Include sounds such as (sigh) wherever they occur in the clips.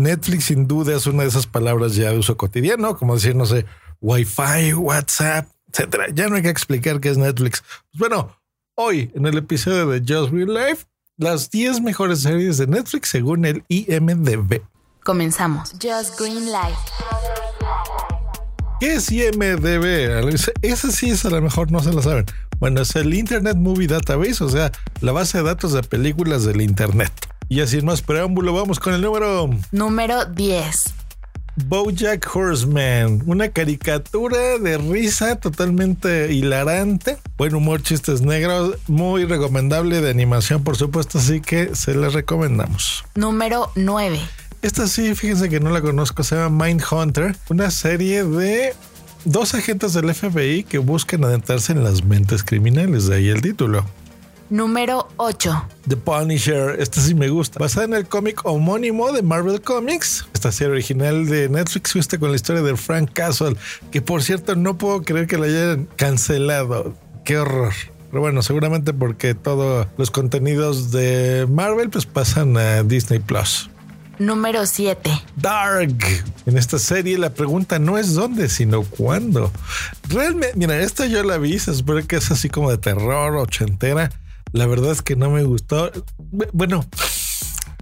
Netflix sin duda es una de esas palabras ya de uso cotidiano, como decir, no sé, Wi-Fi, WhatsApp, etcétera. Ya no hay que explicar qué es Netflix. Pues bueno, hoy en el episodio de Just Real Life, las 10 mejores series de Netflix según el IMDb. Comenzamos. Just Green Life. ¿Qué es IMDB? Esa sí es a lo mejor no se lo saben. Bueno, es el Internet Movie Database, o sea, la base de datos de películas del Internet. Y así más preámbulo, vamos con el número... Número 10. Bojack Horseman, una caricatura de risa totalmente hilarante, buen humor, chistes negros, muy recomendable de animación, por supuesto, así que se la recomendamos. Número 9. Esta sí, fíjense que no la conozco, se llama Mindhunter, una serie de dos agentes del FBI que buscan adentrarse en las mentes criminales, de ahí el título. Número 8. The Punisher, esta sí me gusta. Basada en el cómic homónimo de Marvel Comics. Esta serie original de Netflix fuiste con la historia de Frank Castle, que por cierto no puedo creer que la hayan cancelado. Qué horror. Pero bueno, seguramente porque todos los contenidos de Marvel pues pasan a Disney Plus. Número 7. Dark. En esta serie la pregunta no es dónde, sino cuándo. Realmente, mira, esta yo la vi, se supone que es así como de terror ochentera. La verdad es que no me gustó. Bueno,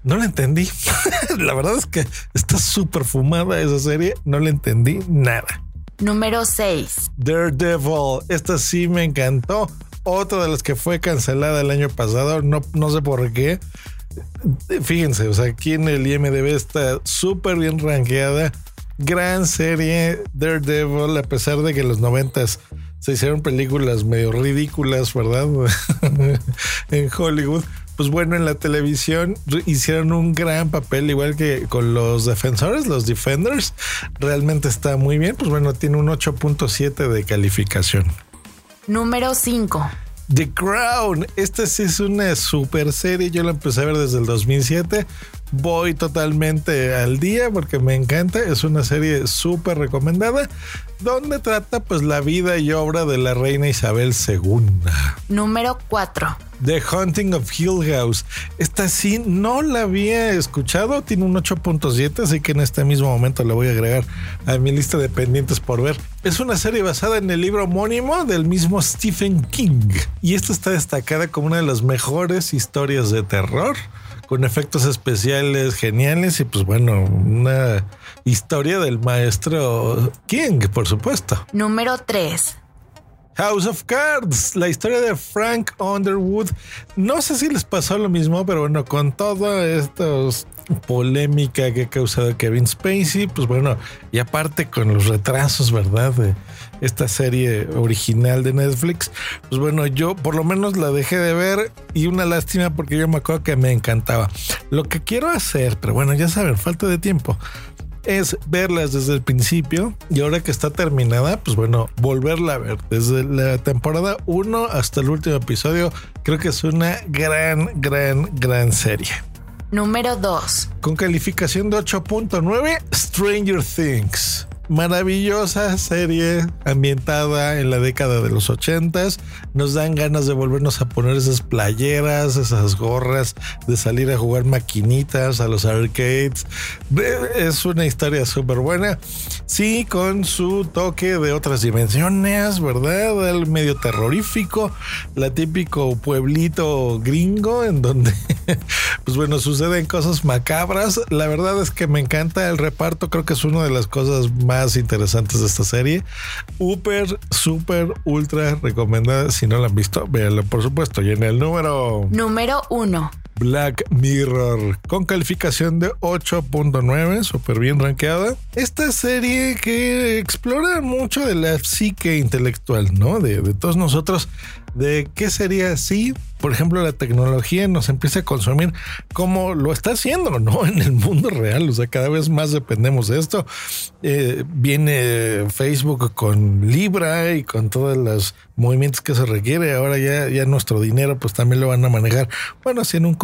no la entendí. (laughs) la verdad es que está súper fumada esa serie. No le entendí nada. Número 6. Daredevil. Esta sí me encantó. Otra de las que fue cancelada el año pasado. No, no sé por qué. Fíjense, o sea, aquí en el IMDB está súper bien rankeada. Gran serie Daredevil, a pesar de que los noventas se hicieron películas medio ridículas, ¿verdad? (laughs) en Hollywood. Pues bueno, en la televisión hicieron un gran papel, igual que con los defensores, los defenders. Realmente está muy bien. Pues bueno, tiene un 8.7 de calificación. Número 5. The Crown. Esta sí es una super serie. Yo la empecé a ver desde el 2007. Voy totalmente al día porque me encanta. Es una serie súper recomendada donde trata pues la vida y obra de la reina Isabel II. Número 4. The Hunting of Hill House. Esta sí no la había escuchado, tiene un 8.7, así que en este mismo momento la voy a agregar a mi lista de pendientes por ver. Es una serie basada en el libro homónimo del mismo Stephen King y esta está destacada como una de las mejores historias de terror con efectos especiales geniales y pues bueno, una historia del maestro King, por supuesto. Número 3. House of Cards, la historia de Frank Underwood. No sé si les pasó lo mismo, pero bueno, con toda esta polémica que ha causado Kevin Spacey, pues bueno, y aparte con los retrasos, ¿verdad? De esta serie original de Netflix, pues bueno, yo por lo menos la dejé de ver y una lástima porque yo me acuerdo que me encantaba. Lo que quiero hacer, pero bueno, ya saben, falta de tiempo es verlas desde el principio y ahora que está terminada, pues bueno, volverla a ver desde la temporada 1 hasta el último episodio. Creo que es una gran, gran, gran serie. Número 2. Con calificación de 8.9, Stranger Things maravillosa serie ambientada en la década de los ochentas. Nos dan ganas de volvernos a poner esas playeras, esas gorras, de salir a jugar maquinitas a los arcades. Es una historia súper buena. Sí, con su toque de otras dimensiones, ¿verdad? El medio terrorífico, la típico pueblito gringo en donde, (laughs) pues bueno, suceden cosas macabras. La verdad es que me encanta el reparto, creo que es una de las cosas más interesantes de esta serie. Super, super, ultra recomendada. Si no la han visto, véanla por supuesto. Y en el número... Número uno. Black Mirror con calificación de 8.9, súper bien rankeada. Esta serie que explora mucho de la psique intelectual, ¿no? De, de todos nosotros de qué sería si, por ejemplo, la tecnología nos empieza a consumir como lo está haciendo, ¿no? (laughs) En el mundo real, o sea, cada vez más dependemos de esto. Eh, viene Facebook con Libra y con todos los movimientos que se requiere. Ahora ya, ya nuestro dinero, pues también lo van a manejar, bueno, así en un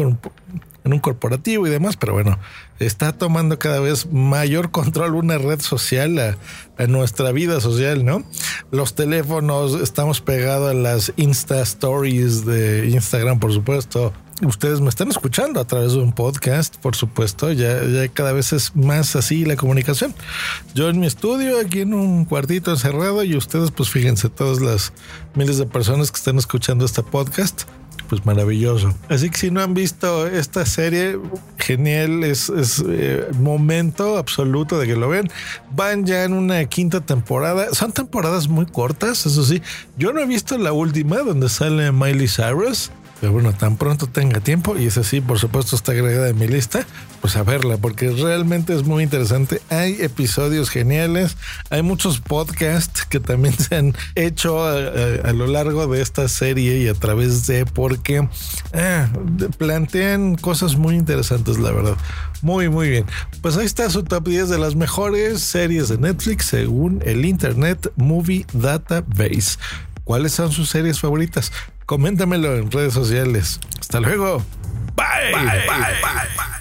en un corporativo y demás, pero bueno, está tomando cada vez mayor control una red social a, nuestra vida social, ¿no? Los teléfonos, estamos pegados a las Insta Stories de Instagram, por supuesto, ustedes me están escuchando a través de un podcast, por supuesto, ya, ya cada vez es más así la comunicación. Yo en mi estudio, aquí en un cuartito encerrado y ustedes pues fíjense, todas las miles de personas que están escuchando este podcast, pues maravilloso. Así que si no han visto esta serie, genial, es, es eh, momento absoluto de que lo vean. Van ya en una quinta temporada, son temporadas muy cortas, eso sí. Yo no he visto la última donde sale Miley Cyrus. Pero bueno, tan pronto tenga tiempo, y esa sí, por supuesto, está agregada en mi lista, pues a verla, porque realmente es muy interesante. Hay episodios geniales, hay muchos podcasts que también se han hecho a, lo largo de esta serie y a través de, porque de- plantean cosas muy interesantes, la verdad. Muy, muy bien. Pues ahí está su top 10 de las mejores series de Netflix según el Internet Movie Database. ¿Cuáles son sus series favoritas? Coméntamelo en redes sociales. Hasta luego. Bye. bye, bye, bye.